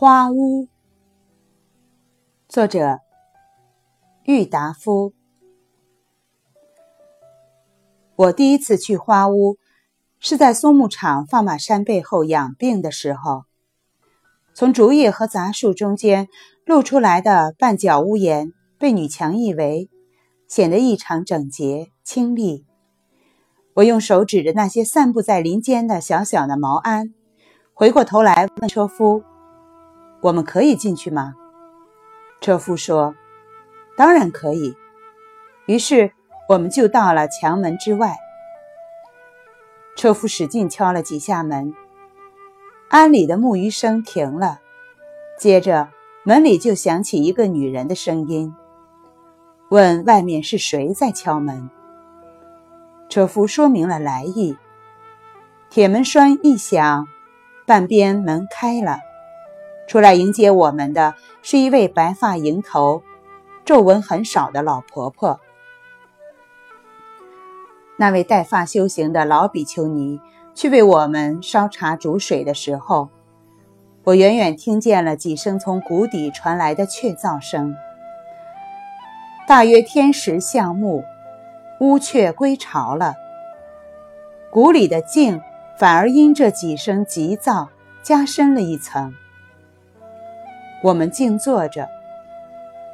花屋，作者郁达夫。我第一次去花屋，是在松木场放马山背后养病的时候。从竹叶和杂树中间露出来的半角屋檐，被女墙一围，显得异常整洁清丽。我用手指着那些散布在林间的小小的毛鞍，回过头来问车夫。我们可以进去吗？车夫说：“当然可以。”于是我们就到了墙门之外。车夫使劲敲了几下门，庵里的木鱼声停了，接着门里就响起一个女人的声音，问外面是谁在敲门。车夫说明了来意，铁门栓一响，半边门开了。出来迎接我们的是一位白发蝇头、皱纹很少的老婆婆。那位带发修行的老比丘尼去为我们烧茶煮水的时候，我远远听见了几声从谷底传来的雀噪声。大约天时向暮，乌鹊归巢了。谷里的静反而因这几声急噪加深了一层。我们静坐着，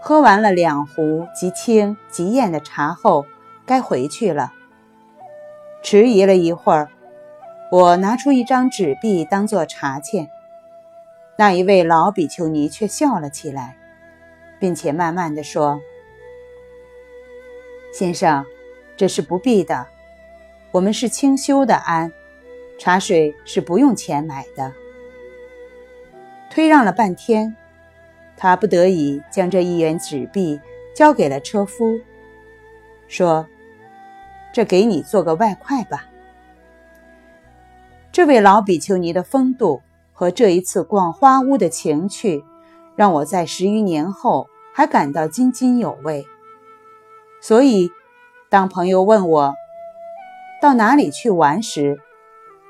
喝完了两壶极清极艳的茶后，该回去了。迟疑了一会儿，我拿出一张纸币当做茶钱。那一位老比丘尼却笑了起来，并且慢慢地说：“先生，这是不必的。我们是清修的庵，茶水是不用钱买的。”推让了半天。他不得已将这一元纸币交给了车夫，说：“这给你做个外快吧。”这位老比丘尼的风度和这一次逛花屋的情趣，让我在十余年后还感到津津有味。所以，当朋友问我到哪里去玩时，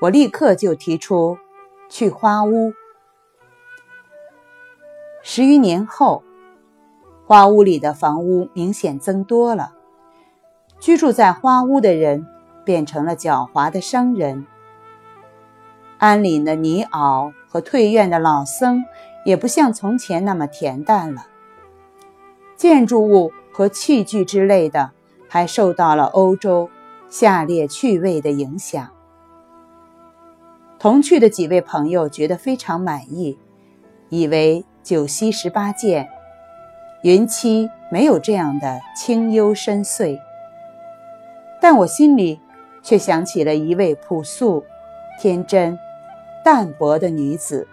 我立刻就提出去花屋。十余年后，花屋里的房屋明显增多了，居住在花屋的人变成了狡猾的商人。安里的泥袄和退院的老僧也不像从前那么恬淡了。建筑物和器具之类的，还受到了欧洲下列趣味的影响。同去的几位朋友觉得非常满意，以为。九溪十八涧，云栖没有这样的清幽深邃，但我心里却想起了一位朴素、天真、淡泊的女子。